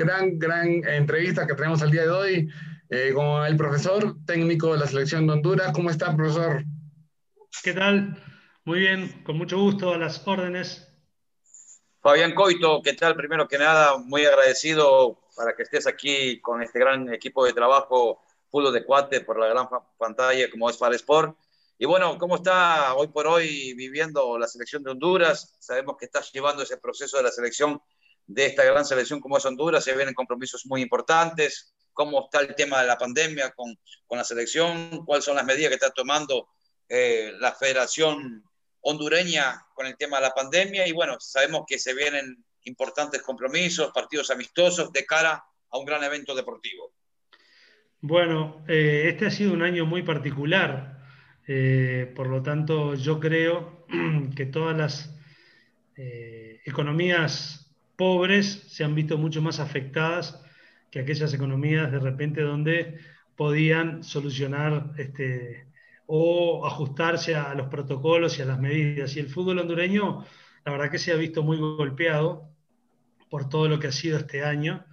gran, gran entrevista que tenemos el día de hoy eh, con el profesor técnico de la selección de Honduras. ¿Cómo está, profesor? ¿Qué tal? Muy bien, con mucho gusto a las órdenes. Fabián Coito, ¿qué tal? Primero que nada, muy agradecido para que estés aquí con este gran equipo de trabajo, Fútbol de Cuate, por la gran pantalla como es para Sport. Y bueno, ¿cómo está hoy por hoy viviendo la selección de Honduras? Sabemos que estás llevando ese proceso de la selección de esta gran selección como es Honduras, se vienen compromisos muy importantes. ¿Cómo está el tema de la pandemia con, con la selección? ¿Cuáles son las medidas que está tomando eh, la Federación hondureña con el tema de la pandemia y bueno, sabemos que se vienen importantes compromisos, partidos amistosos de cara a un gran evento deportivo. Bueno, eh, este ha sido un año muy particular, eh, por lo tanto yo creo que todas las economías pobres se han visto mucho más afectadas que aquellas economías de repente donde podían solucionar este, o ajustarse a los protocolos y a las medidas. Y el fútbol hondureño, la verdad que se ha visto muy golpeado por todo lo que ha sido este año,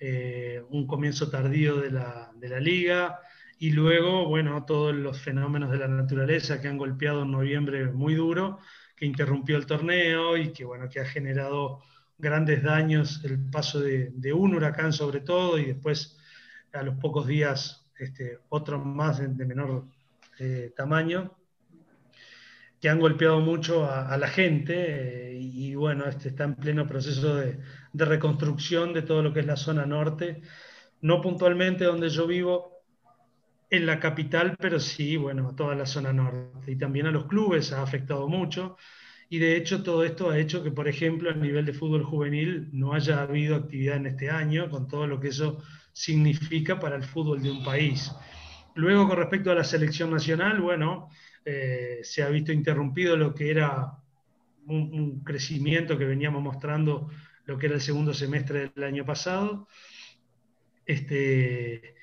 eh, un comienzo tardío de la, de la, liga y luego, bueno, todos los fenómenos de la naturaleza que han golpeado en noviembre muy duro, que interrumpió el torneo y que, bueno, que ha generado grandes daños el paso de, de un huracán sobre todo y después a los pocos días este, otro más de, de menor eh, tamaño que han golpeado mucho a, la gente eh, y, bueno, este está en pleno proceso de, reconstrucción de todo lo que es la zona norte, no puntualmente donde yo vivo, en la capital, pero sí, bueno, a toda la zona norte y también a los clubes ha afectado mucho. Y de hecho todo esto ha hecho que, por ejemplo, a nivel de fútbol juvenil no haya habido actividad en este año, con todo lo que eso significa para el fútbol de un país. Luego, con respecto a la selección nacional, bueno, eh, se ha visto interrumpido lo que era un, crecimiento que veníamos mostrando, lo que era el segundo semestre del año pasado. Este,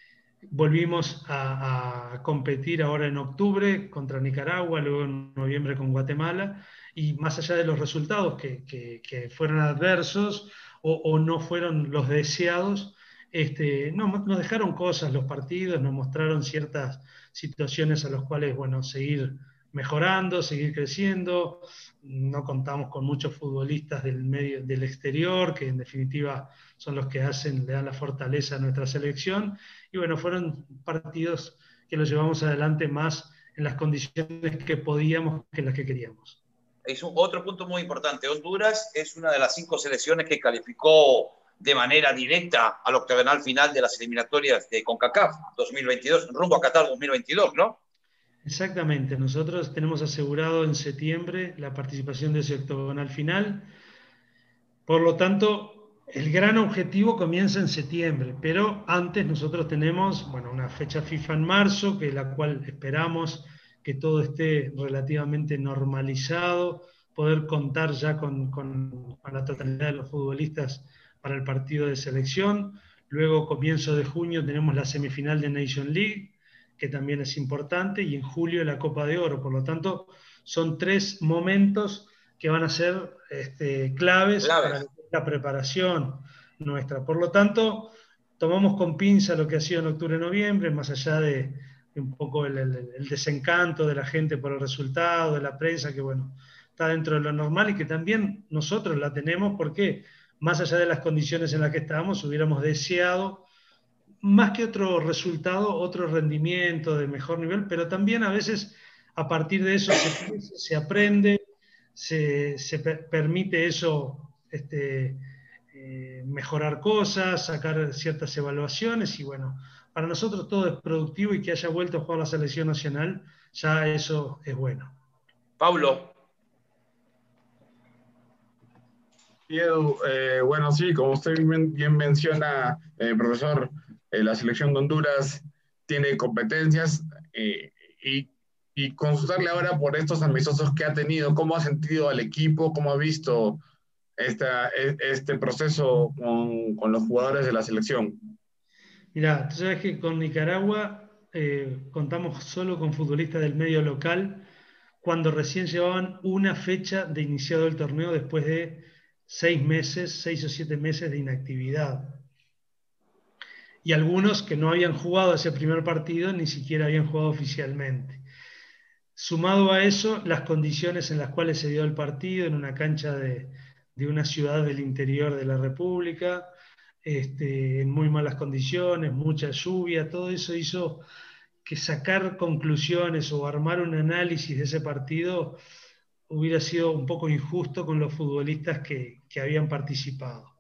volvimos a, competir ahora en octubre contra Nicaragua, luego en noviembre con Guatemala, y más allá de los resultados que, fueron adversos o, no fueron los deseados, este, no, nos dejaron cosas los partidos, nos mostraron ciertas situaciones a las cuales, bueno, seguir mejorando, seguir creciendo. No contamos con muchos futbolistas del medio, del exterior, que en definitiva son los que hacen, le dan la fortaleza a nuestra selección. Y bueno, fueron partidos que los llevamos adelante más en las condiciones que podíamos que las que queríamos. Es un, otro punto muy importante. Honduras es una de las cinco selecciones que calificó de manera directa al octagonal final de las eliminatorias de CONCACAF 2022, rumbo a Qatar 2022, ¿no? Exactamente, nosotros tenemos asegurado en septiembre la participación de ese octagonal final. Por lo tanto, el gran objetivo comienza en septiembre, pero antes nosotros tenemos bueno, una fecha FIFA en marzo, que la cual esperamos que todo esté relativamente normalizado, poder contar ya con, con, con la totalidad de los futbolistas para el partido de selección. Luego, comienzo de junio, tenemos la semifinal de Nation League, que también es importante, y en julio la Copa de Oro. Por lo tanto, son tres momentos que van a ser este, claves, para la preparación nuestra. Por lo tanto, tomamos con pinza lo que ha sido en octubre-noviembre, más allá de, un poco el, desencanto de la gente por el resultado, de la prensa, que bueno, está dentro de lo normal y que también nosotros la tenemos porque más allá de las condiciones en las que estábamos, hubiéramos deseado más que otro resultado, otro rendimiento de mejor nivel, pero también a veces a partir de eso se, aprende, se, permite eso este, eh, mejorar cosas, sacar ciertas evaluaciones y bueno, para nosotros todo es productivo y que haya vuelto a jugar la selección nacional, ya eso es bueno. Pablo, Eh, bueno, sí, como usted bien, menciona, eh, profesor, eh, la selección de Honduras tiene competencias y, y, consultarle ahora por estos amistosos que ha tenido, cómo ha sentido al equipo, cómo ha visto esta, e, este proceso con, con, los jugadores de la selección. Mira, tú sabes que con Nicaragua contamos solo con futbolistas del medio local cuando recién llevaban una fecha de iniciado el torneo después de seis meses, seis o siete meses de inactividad. y algunos que no habían jugado ese primer partido ni siquiera habían jugado oficialmente. Sumado a eso, las condiciones en las cuales se dio el partido en una cancha de, una ciudad del interior de la República, este, en muy malas condiciones, mucha lluvia, todo eso hizo que sacar conclusiones o armar un análisis de ese partido hubiera sido un poco injusto con los futbolistas que, habían participado.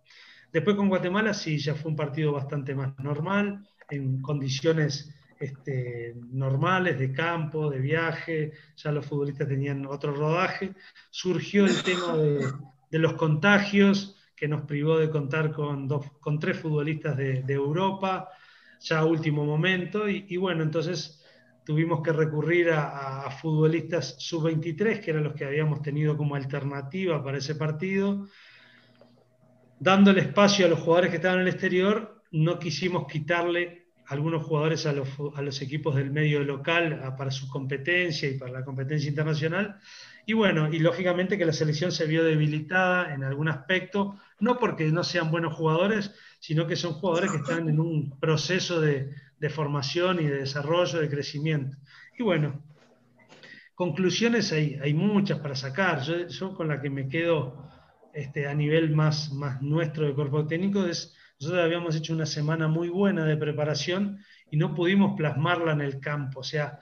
Después con Guatemala sí, ya fue un partido bastante más normal, en condiciones este, normales de campo, de viaje, ya los futbolistas tenían otro rodaje. Surgió el tema de, los contagios, que nos privó de contar con, dos, con tres futbolistas de, Europa, ya a último momento, y bueno, entonces tuvimos que recurrir a, futbolistas sub-23, que eran los que habíamos tenido como alternativa para ese partido. Dándole espacio a los jugadores que estaban en el exterior, no quisimos quitarle algunos jugadores a los, equipos del medio local para su competencia y para la competencia internacional. Y bueno, y lógicamente que la selección se vio debilitada en algún aspecto, no porque no sean buenos jugadores, sino que son jugadores que están en un proceso de, formación y de desarrollo, de crecimiento. Y bueno, conclusiones hay, hay muchas para sacar. Yo, con la que me quedo este, a nivel más, más nuestro de cuerpo técnico es, nosotros habíamos hecho una semana muy buena de preparación y no pudimos plasmarla en el campo. O sea,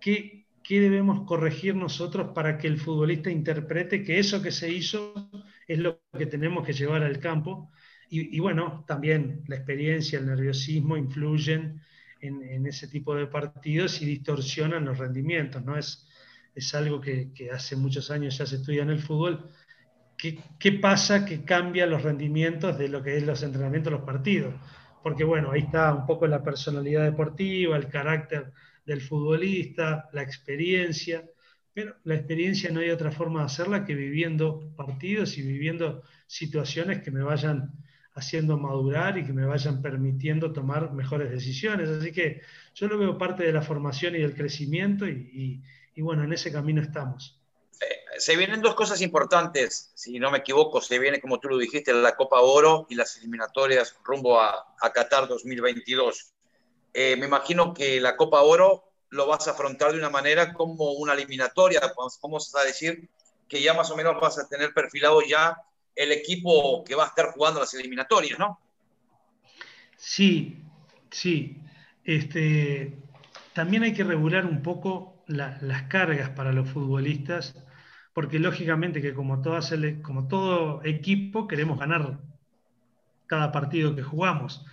¿qué, qué debemos corregir nosotros para que el futbolista interprete que eso que se hizo es lo que tenemos que llevar al campo? Y, bueno, también la experiencia, el nerviosismo influyen en, ese tipo de partidos y distorsionan los rendimientos, ¿no? Es, es algo que, hace muchos años ya se estudia en el fútbol. ¿Qué, ¿Qué, pasa que cambia los rendimientos de lo que es los entrenamientos, los partidos? Porque bueno, ahí está un poco la personalidad deportiva, el carácter del futbolista, la experiencia, pero la experiencia no hay otra forma de hacerla que viviendo partidos y viviendo situaciones que me vayan haciendo madurar y que me vayan permitiendo tomar mejores decisiones. Así que yo lo veo parte de la formación y del crecimiento y, bueno, en ese camino estamos. Se vienen dos cosas importantes, si no me equivoco, se viene, como tú lo dijiste, la Copa Oro y las eliminatorias rumbo a, a Qatar 2022. Eh, me imagino que la Copa Oro lo vas a afrontar de una manera como una eliminatoria, vamos a decir que ya más o menos vas a tener perfilado ya el equipo que va a estar jugando las eliminatorias, ¿no? Sí, sí. Este, también hay que regular un poco las cargas para los futbolistas, porque lógicamente que como, como todo equipo queremos ganar cada partido que jugamos.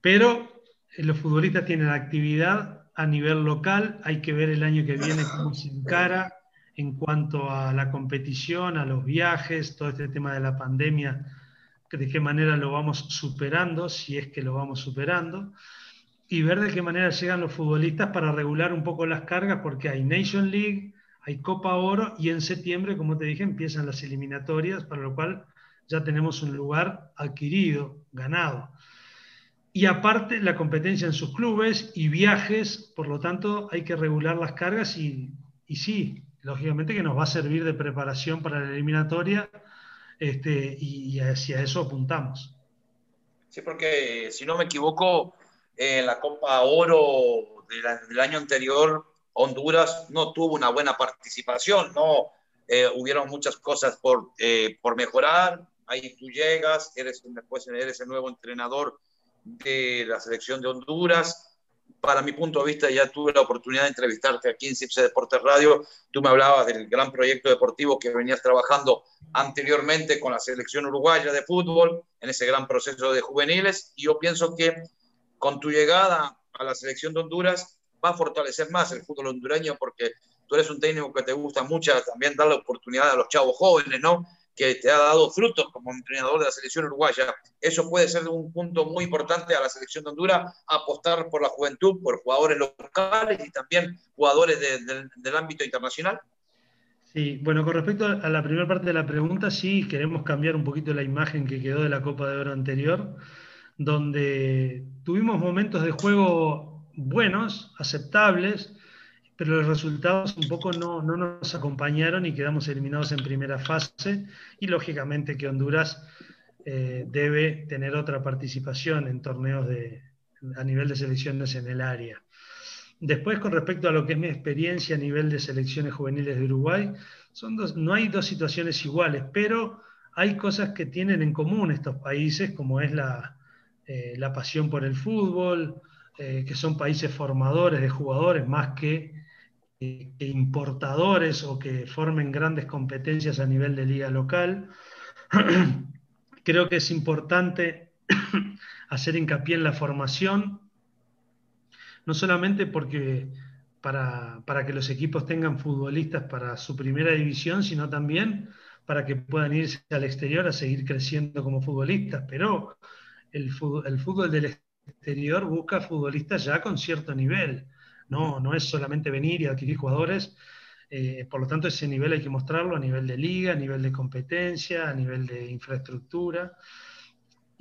Pero eh, los futbolistas tienen actividad a nivel local, hay que ver el año que viene cómo se encara en cuanto a la competición, a los viajes, todo este tema de la pandemia, de qué manera lo vamos superando, si es que lo vamos superando, y ver de qué manera llegan los futbolistas para regular un poco las cargas, porque hay Nation League, hay Copa Oro, y en septiembre, como te dije, empiezan las eliminatorias, para lo cual ya tenemos un lugar adquirido, ganado. Y aparte la competencia en sus clubes y viajes, por lo tanto hay que regular las cargas y, y sí, lógicamente que nos va a servir de preparación para la eliminatoria este, y, hacia eso apuntamos. Sí, porque si no me equivoco, en la Copa Oro del año anterior, Honduras no tuvo una buena participación, no eh, hubieron muchas cosas por, eh, por mejorar. Ahí tú llegas, eres, después eres el nuevo entrenador de la selección de Honduras para mi punto de vista, ya tuve la oportunidad de entrevistarte aquí en CIPSE Deportes Radio. Tú me hablabas del gran proyecto deportivo que venías trabajando anteriormente con la selección uruguaya de fútbol, en ese gran proceso de juveniles. Y yo pienso que con tu llegada a la selección de Honduras va a fortalecer más el fútbol hondureño porque tú eres un técnico que te gusta mucho también dar la oportunidad a los chavos jóvenes, ¿no? Que te ha dado frutos como entrenador de la selección uruguaya. Eso puede ser un punto muy importante a la selección de Honduras, apostar por la juventud, por jugadores locales y también jugadores del ámbito internacional. Sí, bueno, con respecto a la primera parte de la pregunta, sí, queremos cambiar un poquito la imagen que quedó de la Copa de Oro anterior, donde tuvimos momentos de juego buenos, aceptables, pero los resultados un poco no, nos acompañaron y quedamos eliminados en primera fase y lógicamente que Honduras eh, debe tener otra participación en torneos de, a nivel de selecciones en el área. Después, con respecto a lo que es mi experiencia a nivel de selecciones juveniles de Uruguay, son no hay dos situaciones iguales, pero hay cosas que tienen en común estos países, como es la, eh, pasión por el fútbol, eh, que son países formadores de jugadores más que, que, importadores o que formen grandes competencias a nivel de liga local. Creo que es importante hacer hincapié en la formación no solamente porque para, que los equipos tengan futbolistas para su primera división, sino también para que puedan irse al exterior a seguir creciendo como futbolistas. Pero el fútbol, del exterior busca futbolistas ya con cierto nivel. No, no es solamente venir y adquirir jugadores. Eh, por lo tanto, ese nivel hay que mostrarlo a nivel de liga, a nivel de competencia, a nivel de infraestructura.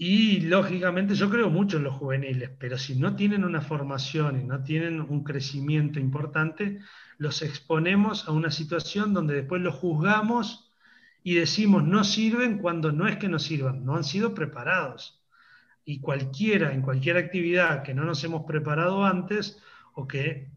Y lógicamente yo creo mucho en los juveniles, pero si no tienen una formación y no tienen un crecimiento importante, los exponemos a una situación donde después los juzgamos y decimos no sirven cuando no es que no sirvan, no han sido preparados. Y cualquiera, en cualquier actividad que no nos hemos preparado antes o que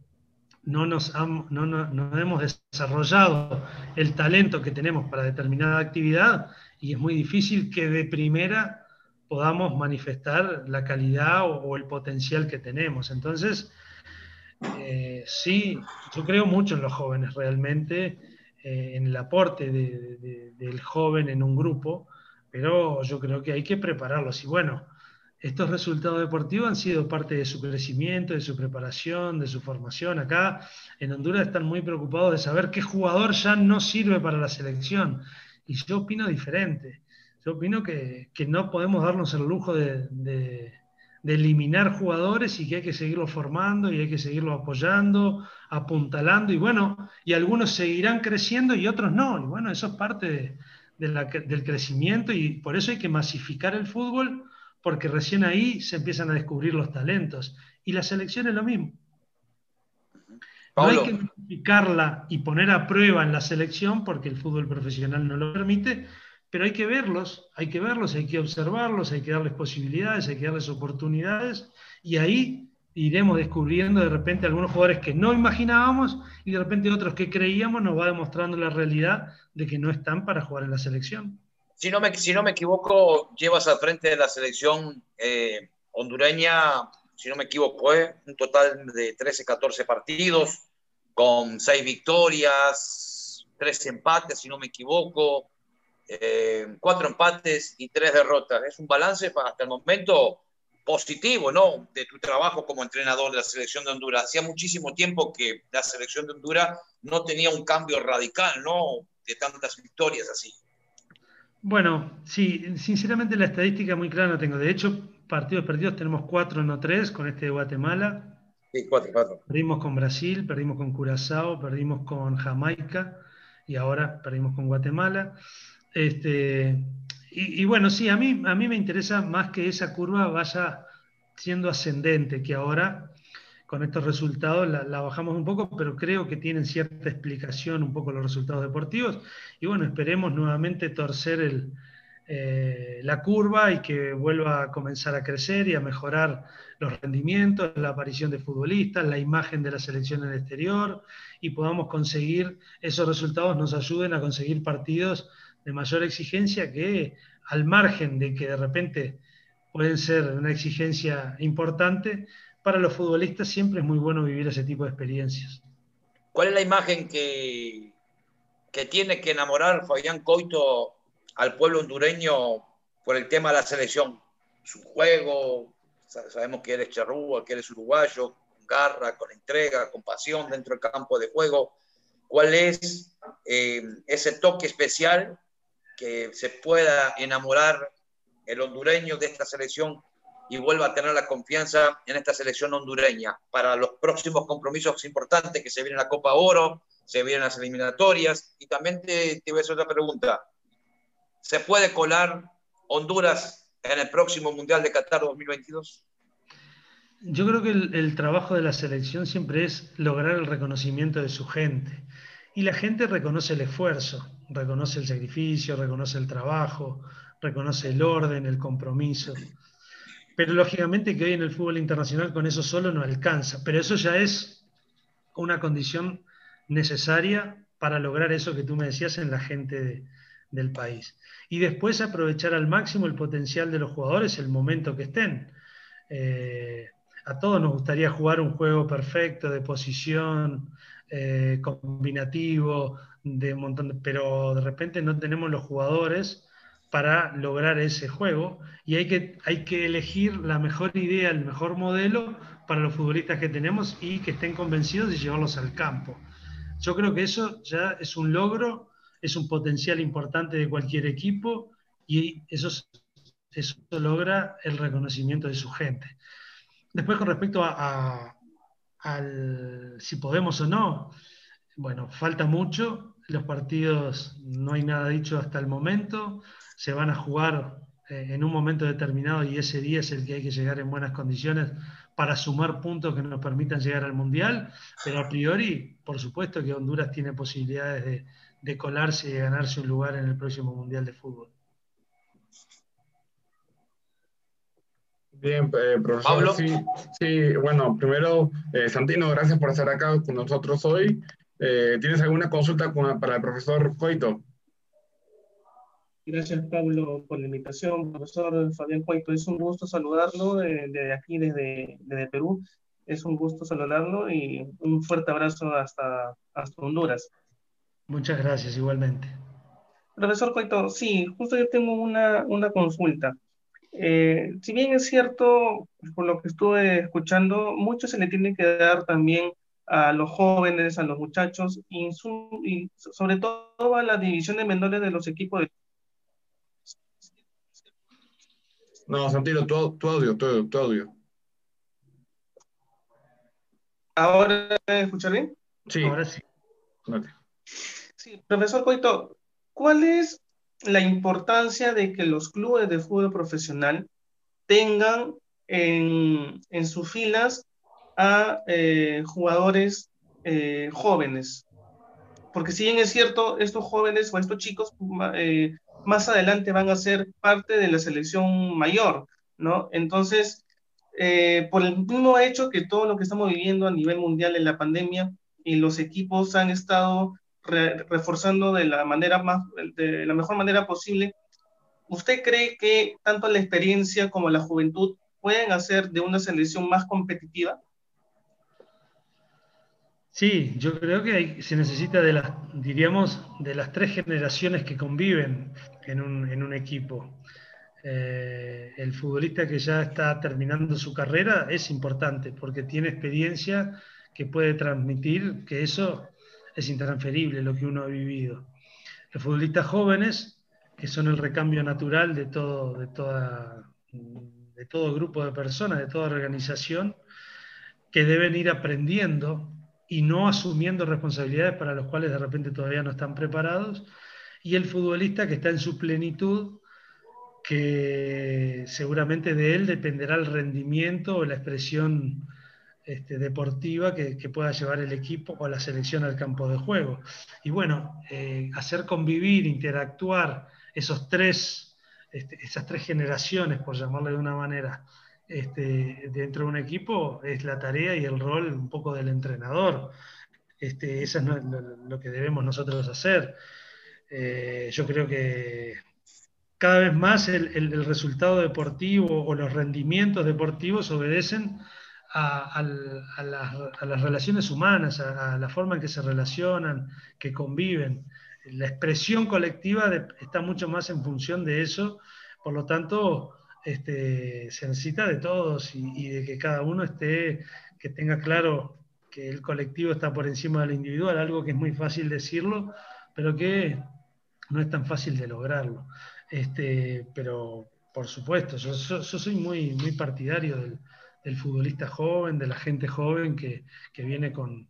no, nos no, no hemos desarrollado el talento que tenemos para determinada actividad, y es muy difícil que de primera podamos manifestar la calidad o, el potencial que tenemos. Entonces, eh, sí, yo creo mucho en los jóvenes realmente, eh, en el aporte del joven en un grupo, pero yo creo que hay que prepararlos. Y bueno, estos resultados deportivos han sido parte de su crecimiento, de su preparación, de su formación. Acá en Honduras están muy preocupados de saber qué jugador ya no sirve para la selección. Y yo opino diferente yo opino que, no podemos darnos el lujo de, eliminar jugadores y que hay que seguirlos formando y hay que seguirlos apoyando, apuntalando y bueno, y algunos seguirán creciendo y otros no. Y bueno, eso es parte del crecimiento y por eso hay que masificar el fútbol porque recién ahí se empiezan a descubrir los talentos. Y la selección es lo mismo. No hay que masificarla y poner a prueba en la selección porque el fútbol profesional no lo permite, pero hay que verlos, hay que verlos, hay que observarlos, hay que darles posibilidades, hay que darles oportunidades y ahí iremos descubriendo de repente algunos jugadores que no imaginábamos y de repente otros que creíamos nos va demostrando la realidad de que no están para jugar en la selección. Si no me, si no me equivoco, llevas al frente de la selección eh, hondureña, si no me equivoco, eh, un total de 13, 14 partidos, con 6 victorias, 3 empates, si no me equivoco, eh, cuatro empates y tres derrotas. Es un balance hasta el momento positivo, ¿no? De tu trabajo como entrenador de la selección de Honduras. Hacía muchísimo tiempo que la selección de Honduras no tenía un cambio radical, ¿no? De tantas victorias así. Bueno, sí, sinceramente la estadística muy clara no tengo. De hecho, partidos perdidos tenemos cuatro, no tres, con este de Guatemala. Sí, cuatro, cuatro. Perdimos con Brasil, perdimos con Curazao, perdimos con Jamaica y ahora perdimos con Guatemala. Este, y, bueno, sí, a mí, a mí me interesa más que esa curva vaya siendo ascendente, que ahora con estos resultados la, bajamos un poco, pero creo que tienen cierta explicación un poco los resultados deportivos. Y bueno, esperemos nuevamente torcer el, eh, la curva y que vuelva a comenzar a crecer y a mejorar los rendimientos, la aparición de futbolistas, la imagen de la selección en el exterior y podamos conseguir esos resultados, nos ayuden a conseguir partidos de mayor exigencia que al margen de que de repente pueden ser una exigencia importante, para los futbolistas siempre es muy bueno vivir ese tipo de experiencias. ¿Cuál es la imagen que, que tiene que enamorar Fabián Coito al pueblo hondureño por el tema de la selección? Su juego, sabemos que eres charrúa, que eres uruguayo, con garra, con entrega, con pasión dentro del campo de juego. ¿Cuál es eh, ese toque especial que se pueda enamorar el hondureño de esta selección y vuelva a tener la confianza en esta selección hondureña para los próximos compromisos importantes que se vienen la Copa Oro, se vienen las eliminatorias. Y también te, te voy a hacer otra pregunta. ¿Se puede colar Honduras en el próximo Mundial de Qatar 2022? Yo creo que el, trabajo de la selección siempre es lograr el reconocimiento de su gente. Y la gente reconoce el esfuerzo reconoce el sacrificio, reconoce el trabajo, reconoce el orden, el compromiso. Pero lógicamente que hoy en el fútbol internacional con eso solo no alcanza, pero eso ya es una condición necesaria para lograr eso que tú me decías en la gente del país. Y después aprovechar al máximo el potencial de los jugadores, el momento que estén. Eh, a todos nos gustaría jugar un juego perfecto de posición, eh, combinativo, de montón pero de repente no tenemos los jugadores para lograr ese juego y hay que, hay que elegir la mejor idea, el mejor modelo para los futbolistas que tenemos y que estén convencidos de llevarlos al campo. Yo creo que eso ya es un logro, es un potencial importante de cualquier equipo y eso, eso logra el reconocimiento de su gente. Después con respecto a, al si podemos o no, bueno, falta mucho, los partidos no hay nada dicho hasta el momento, se van a jugar eh, en un momento determinado y ese día es el que hay que llegar en buenas condiciones para sumar puntos que nos permitan llegar al Mundial, pero a priori, por supuesto que Honduras tiene posibilidades de, de colarse y de ganarse un lugar en el próximo Mundial de Fútbol. Bien, eh, profesor. Sí, bueno, primero, eh, Santino, gracias por estar acá con nosotros hoy. Eh, ¿Tienes alguna consulta para el profesor Coito? Gracias, Pablo, por la invitación. Profesor Fabián Coito, es un gusto saludarlo desde aquí, desde, desde, Perú. Es un gusto saludarlo y un fuerte abrazo hasta, hasta Honduras. Muchas gracias, igualmente. Profesor Coito, sí, justo yo tengo una, una consulta. Eh, si bien es cierto, por lo que estuve escuchando, mucho se le tiene que dar también a los jóvenes, a los muchachos, y, sobre todo a la división de menores de los equipos de... No, Santino, tu, audio, tu, audio. ¿Ahora escuchar bien? Sí. Ahora sí. Sí, profesor Coito, ¿cuál es la importancia de que los clubes de fútbol profesional tengan en, sus filas a eh, jugadores eh, jóvenes. Porque si bien es cierto, estos jóvenes o estos chicos eh, más adelante van a ser parte de la selección mayor, ¿no? Entonces, por el mismo hecho que todo lo que estamos viviendo a nivel mundial en la pandemia y los equipos han estado reforzando de la manera más, de la mejor manera posible. ¿Usted cree que tanto la experiencia como la juventud pueden hacer de una selección más competitiva? Sí, yo creo que se necesita de las, diríamos, de las tres generaciones que conviven en un, en un equipo. Eh, el futbolista que ya está terminando su carrera es importante porque tiene experiencia que puede transmitir que eso es intransferible lo que uno ha vivido. Los futbolistas jóvenes, que son el recambio natural de todo, de, toda, de todo grupo de personas, de toda organización, que deben ir aprendiendo y no asumiendo responsabilidades para las cuales de repente todavía no están preparados, y el futbolista que está en su plenitud, que seguramente de él dependerá el rendimiento o la expresión este, deportiva que, pueda llevar el equipo o la selección al campo de juego. Y bueno, eh, hacer convivir, interactuar esos tres, este, esas tres generaciones, por llamarle de una manera, este, dentro de un equipo es la tarea y el rol un poco del entrenador. Este, eso es lo, que debemos nosotros hacer. Eh, yo creo que cada vez más el resultado deportivo o los rendimientos deportivos obedecen a, las, relaciones humanas, a, la forma en que se relacionan, que conviven. La expresión colectiva está mucho más en función de eso, por lo tanto, este, se necesita de todos y, de que cada uno esté, que tenga claro que el colectivo está por encima del individual, algo que es muy fácil decirlo, pero que no es tan fácil de lograrlo. Este, pero por supuesto, yo, yo soy muy, muy partidario del, del futbolista joven, de la gente joven que, viene con,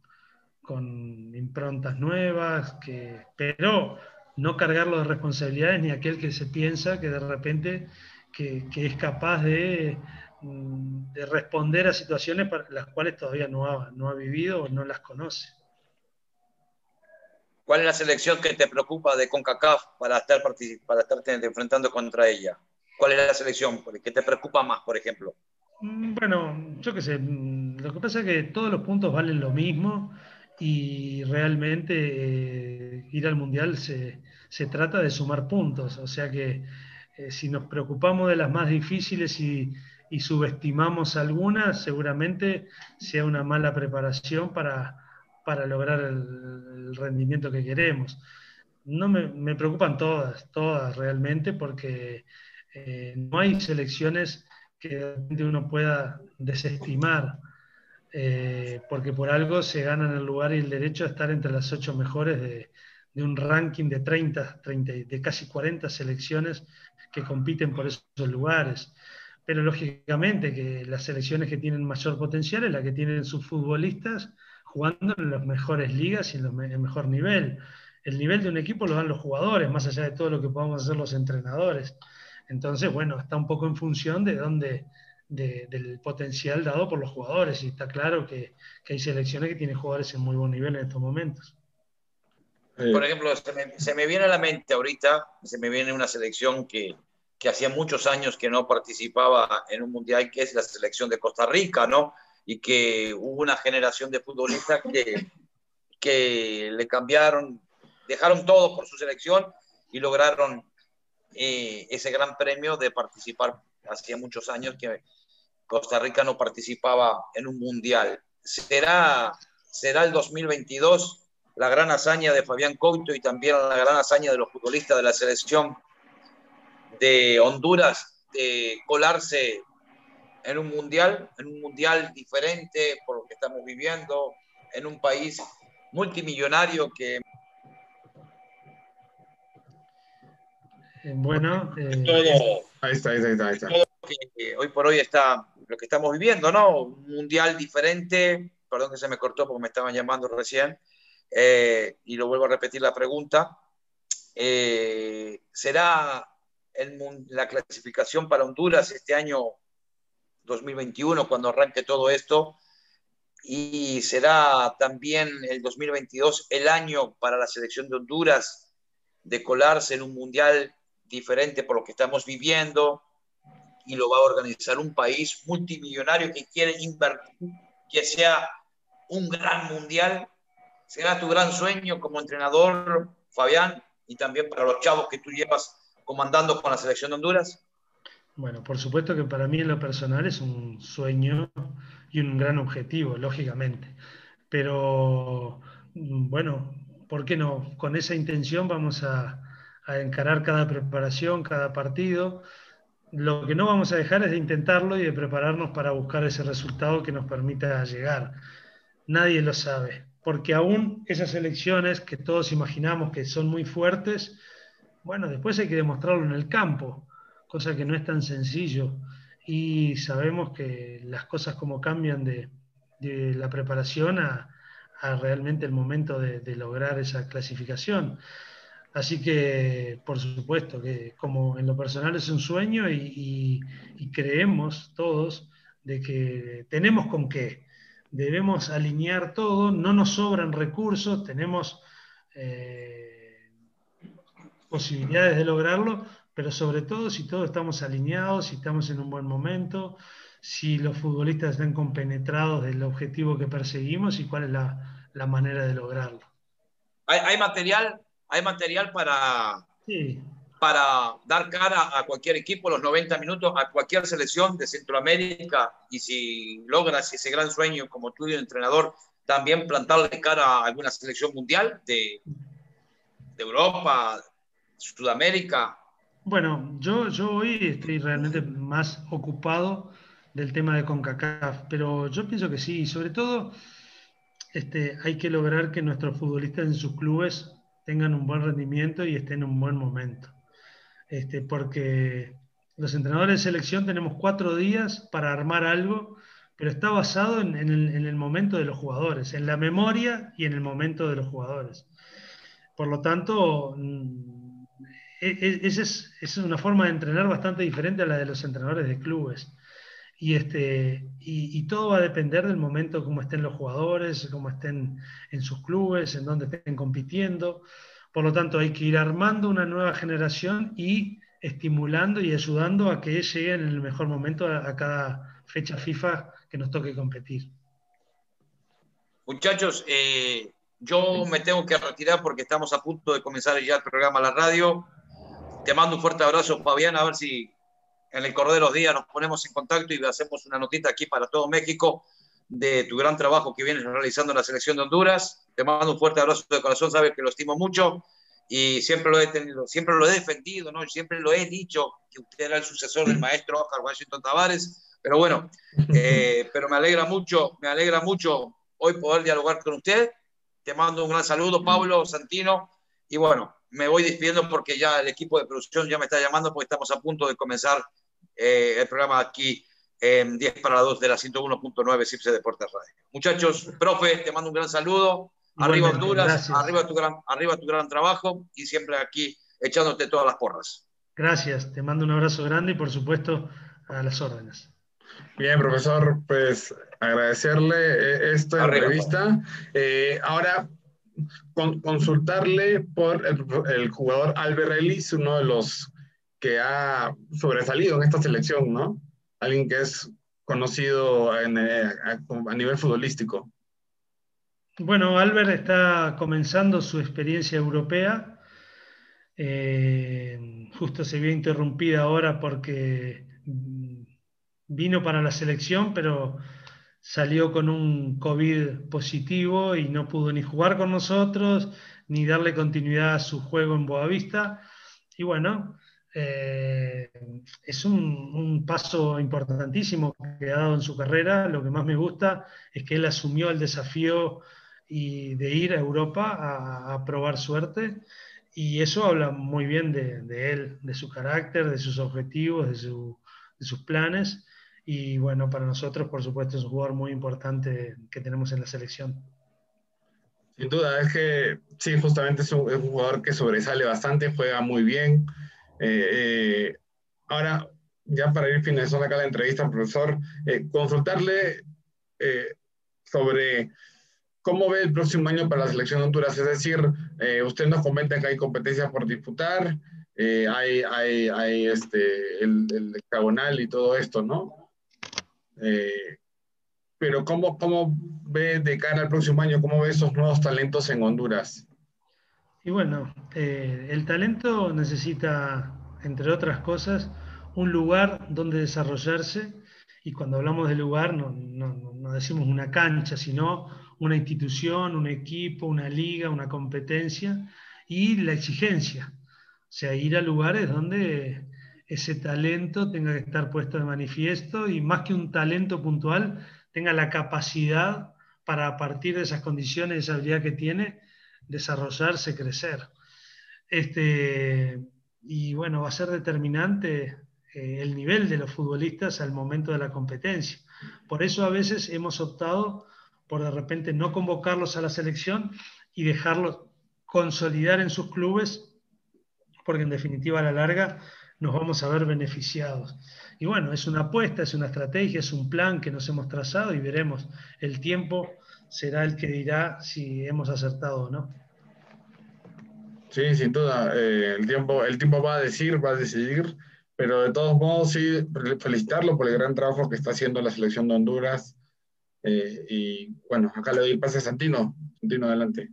improntas nuevas, que, pero no cargarlo de responsabilidades ni aquel que se piensa que de repente que, es capaz de, mm, de, responder a situaciones para las cuales todavía no ha, no ha vivido o no las conoce. ¿Cuál es la selección que te preocupa de CONCACAF para estar, para estar enfrentando contra ella? ¿Cuál es la selección? ¿Qué te preocupa más, por ejemplo? Mm, bueno, yo qué sé, mm, lo que pasa es que todos los puntos valen lo mismo y realmente eh, ir al Mundial se, trata de sumar puntos, o sea que eh, si nos preocupamos de las más difíciles y, subestimamos algunas, seguramente sea una mala preparación para, lograr el, rendimiento que queremos. No me, preocupan todas, todas realmente, porque eh, no hay selecciones que uno pueda desestimar, eh, porque por algo se ganan el lugar y el derecho a estar entre las ocho mejores de, un ranking de 30, 30, de casi 40 selecciones que compiten por esos lugares. Pero lógicamente que las selecciones que tienen mayor potencial es la que tienen sus futbolistas jugando en las mejores ligas y en el mejor nivel. El nivel de un equipo lo dan los jugadores, más allá de todo lo que podamos hacer los entrenadores. Entonces, bueno, está un poco en función de dónde, del potencial dado por los jugadores. Y está claro que, hay selecciones que tienen jugadores en muy buen nivel en estos momentos. Por ejemplo, se me, viene a la mente ahorita, se me viene una selección que, que hacía muchos años que no participaba en un mundial, que es la selección de Costa Rica, ¿no? Y que hubo una generación de futbolistas que, que le cambiaron, dejaron todo por su selección y lograron eh, ese gran premio de participar. Hacía muchos años que Costa Rica no participaba en un mundial. ¿Será, será el 2022 la gran hazaña de Fabián Couto y también la gran hazaña de los futbolistas de la selección de Honduras de colarse en un mundial, en un mundial diferente por lo que estamos viviendo, en un país multimillonario que Bueno, eh, ahí está, ahí está, ahí está. hoy por hoy está lo que estamos viviendo, ¿no? Un mundial diferente, perdón que se me cortó porque me estaban llamando recién, eh, y lo vuelvo a repetir la pregunta. Eh, ¿Será la clasificación para Honduras este año 2021 cuando arranque todo esto? Y será también el 2022 el año para la selección de Honduras de colarse en un mundial diferente por lo que estamos viviendo y lo va a organizar un país multimillonario que quiere invertir, que sea un gran mundial. Será tu gran sueño como entrenador, Fabián, y también para los chavos que tú llevas comandando con la selección de Honduras. Bueno, por supuesto que para mí en lo personal es un sueño y un gran objetivo, lógicamente. Pero bueno, ¿por qué no? Con esa intención vamos a, a encarar cada preparación, cada partido. Lo que no vamos a dejar es de intentarlo y de prepararnos para buscar ese resultado que nos permita llegar. Nadie lo sabe, porque aún esas elecciones que todos imaginamos que son muy fuertes, bueno, después hay que demostrarlo en el campo, cosa que no es tan sencillo. Y sabemos que las cosas como cambian de, la preparación a, realmente el momento de lograr esa clasificación. Así que, por supuesto, que como en lo personal es un sueño y, creemos todos de que tenemos con qué, debemos alinear todo, no nos sobran recursos, tenemos eh, posibilidades de lograrlo, pero sobre todo si todos estamos alineados, si estamos en un buen momento, si los futbolistas están compenetrados del objetivo que perseguimos y cuál es la, manera de lograrlo. hay material hay material para, para dar cara a cualquier equipo los 90 minutos, a cualquier selección de Centroamérica y si logras ese gran sueño como y el entrenador, también plantarle cara a alguna selección mundial de, de Europa, Sudamérica. Bueno, yo, yo hoy estoy realmente más ocupado del tema de CONCACAF, pero yo pienso que sí, sobre todo este, hay que lograr que nuestros futbolistas en sus clubes tengan un buen rendimiento y estén en un buen momento. Este, porque los entrenadores de selección tenemos cuatro días para armar algo, pero está basado en, el, momento de los jugadores, en la memoria y en el momento de los jugadores. Por lo tanto, mm, e, e, esa es, es, una forma de entrenar bastante diferente a la de los entrenadores de clubes. Y, este, y, todo va a depender del momento, cómo estén los jugadores, cómo estén en sus clubes, en dónde estén compitiendo. Por lo tanto, hay que ir armando una nueva generación y estimulando y ayudando a que lleguen en el mejor momento a, cada fecha FIFA que nos toque competir. Muchachos, eh, yo me tengo que retirar porque estamos a punto de comenzar ya el programa La Radio. Te mando un fuerte abrazo, Fabián, a ver si en el correr de los días nos ponemos en contacto y hacemos una notita aquí para todo México de tu gran trabajo que vienes realizando en la selección de Honduras. Te mando un fuerte abrazo de corazón, sabes que lo estimo mucho y siempre lo he tenido, siempre lo he defendido, ¿no? Siempre lo he dicho que usted era el sucesor del maestro Oscar Washington Tavares, pero bueno, eh, pero me alegra mucho, me alegra mucho hoy poder dialogar con usted. Te mando un gran saludo, Pablo Santino, y bueno, me voy despidiendo porque ya el equipo de producción ya me está llamando porque estamos a punto de comenzar eh, el programa aquí en 10 para 2 de la 101.9 CIPSE Deportes Radio. Muchachos, profe, te mando un gran saludo. Arriba Honduras, arriba tu, gran, arriba tu gran trabajo y siempre aquí echándote todas las porras. Gracias, te mando un abrazo grande y por supuesto a las órdenes. Bien, profesor, pues agradecerle eh, esta entrevista. Eh, ahora, consultarle por el, jugador Albert Ellis, uno de los que ha sobresalido en esta selección, ¿no? Alguien que es conocido eh, a, nivel futbolístico. Bueno, Albert está comenzando su experiencia europea. Eh, justo se vio interrumpida ahora porque vino para la selección, pero salió con un COVID positivo y no pudo ni jugar con nosotros, ni darle continuidad a su juego en Boavista. Y bueno, eh, es un, paso importantísimo que ha dado en su carrera. Lo que más me gusta es que él asumió el desafío y de ir a Europa a, probar suerte. Y eso habla muy bien de, él, de su carácter, de sus objetivos, de, sus planes. Y bueno, para nosotros, por supuesto, es un jugador muy importante que tenemos en la selección. Sin duda, es que sí, justamente es un jugador que sobresale bastante, juega muy bien. Eh, eh, ahora, ya para ir finalizando acá la entrevista, profesor, eh, consultarle sobre cómo ve el próximo año para la selección de Honduras. Es decir, usted nos comenta que hay competencias por disputar, hay, este, el, el hexagonal y todo esto, ¿no? pero ¿cómo, ¿cómo ve de cara al próximo año, cómo ve esos nuevos talentos en Honduras? Y bueno, eh, el talento necesita, entre otras cosas, un lugar donde desarrollarse. Y cuando hablamos de lugar, no, no, decimos una cancha, sino una institución, un equipo, una liga, una competencia y la exigencia. O sea, ir a lugares donde ese talento tenga que estar puesto de manifiesto y más que un talento puntual, tenga la capacidad para a partir de esas condiciones, esa habilidad que tiene, desarrollarse, crecer. Este, y bueno, va a ser determinante eh, el nivel de los futbolistas al momento de la competencia. Por eso a veces hemos optado por de repente no convocarlos a la selección y dejarlos consolidar en sus clubes, porque en definitiva a la larga nos vamos a ver beneficiados. Y bueno, es una apuesta, es una estrategia, es un plan que nos hemos trazado y veremos. El tiempo será el que dirá si hemos acertado o no. Sí, sin duda. Eh, el, tiempo, el tiempo va a decir, va a decidir, pero de todos modos, sí, felicitarlo por el gran trabajo que está haciendo la selección de Honduras. Eh, y bueno, acá le doy el pase a Santino. Santino, adelante.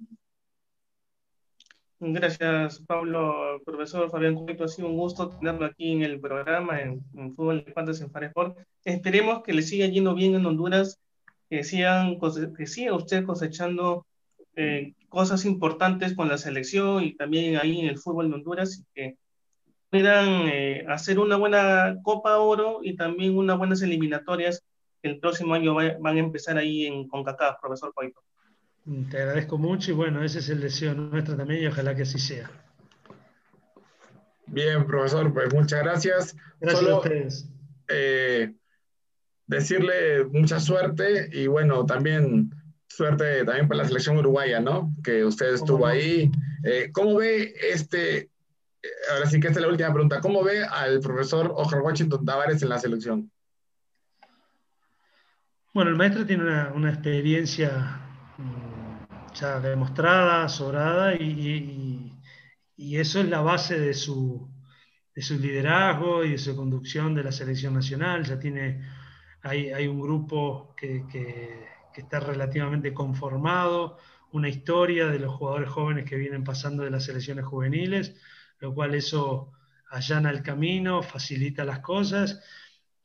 Gracias, Pablo. Profesor Fabián Cueto, ha sido un gusto tenerlo aquí en el programa, en, Fútbol de Fantasy en Faresport. Esperemos que le siga yendo bien en Honduras, que, sigan, que siga usted cosechando eh, cosas importantes con la selección y también ahí en el fútbol de Honduras y que puedan eh, hacer una buena Copa Oro y también unas buenas eliminatorias que el próximo año van a empezar ahí en CONCACAF, profesor Coito. Te agradezco mucho y bueno, ese es el deseo nuestro también y ojalá que así sea. Bien, profesor, pues muchas gracias. Gracias a ustedes. Eh, decirle mucha suerte y bueno, también suerte también para la selección uruguaya, ¿no? Que usted estuvo ahí. Eh, ¿Cómo ve este, eh, ahora sí que esta es la última pregunta, ¿cómo ve al profesor Oscar Washington Tavares en la selección? Bueno, el maestro tiene una, experiencia mm, ya demostrada, sobrada, y, y, eso es la base de su, su liderazgo y de su conducción de la selección nacional. Ya tiene, hay, hay un grupo que, que, que está relativamente conformado, una historia de los jugadores jóvenes que vienen pasando de las selecciones juveniles, lo cual eso allana el camino, facilita las cosas.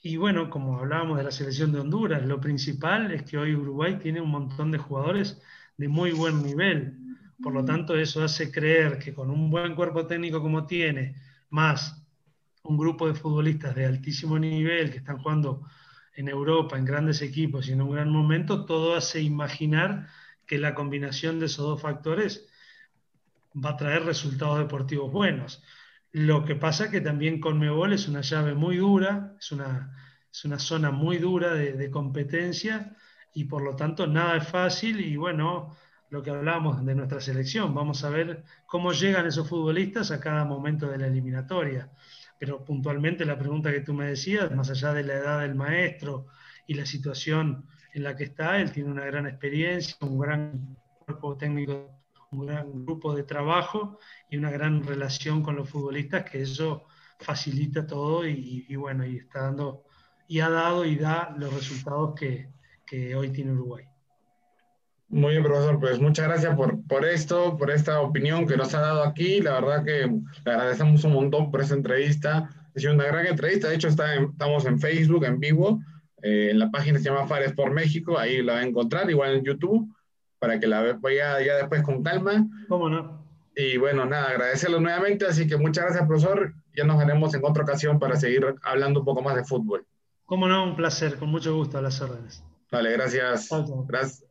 Y bueno, como hablábamos de la selección de Honduras, lo principal es que hoy Uruguay tiene un montón de jugadores de muy buen nivel. Por lo tanto, eso hace creer que con un buen cuerpo técnico como tiene, más un grupo de futbolistas de altísimo nivel que están jugando en Europa, en grandes equipos y en un gran momento, todo hace imaginar que la combinación de esos dos factores va a traer resultados deportivos buenos. Lo que pasa que también Conmebol es una llave muy dura, es una, es una zona muy dura de, de, competencia y por lo tanto nada es fácil y bueno, lo que hablamos de nuestra selección, vamos a ver cómo llegan esos futbolistas a cada momento de la eliminatoria. Pero puntualmente la pregunta que tú me decías, más allá de la edad del maestro y la situación en la que está, él tiene una gran experiencia, un gran cuerpo técnico un gran grupo de trabajo y una gran relación con los futbolistas, que eso facilita todo y, bueno, y está dando, y ha dado y da los resultados que, que hoy tiene Uruguay. Muy bien, profesor, pues muchas gracias por, por esto, por esta opinión que nos ha dado aquí. La verdad que le agradecemos un montón por esta entrevista. Ha sido una gran entrevista, de hecho está en, estamos en Facebook, en vivo, eh, en la página se llama Fares por México, ahí la va a encontrar, igual en YouTube para que la vea ya después con calma. ¿Cómo no? Y bueno, nada, agradecerlo nuevamente, así que muchas gracias, profesor. Ya nos veremos en otra ocasión para seguir hablando un poco más de fútbol. Cómo no, un placer, con mucho gusto a las órdenes. Vale, gracias. Gracias.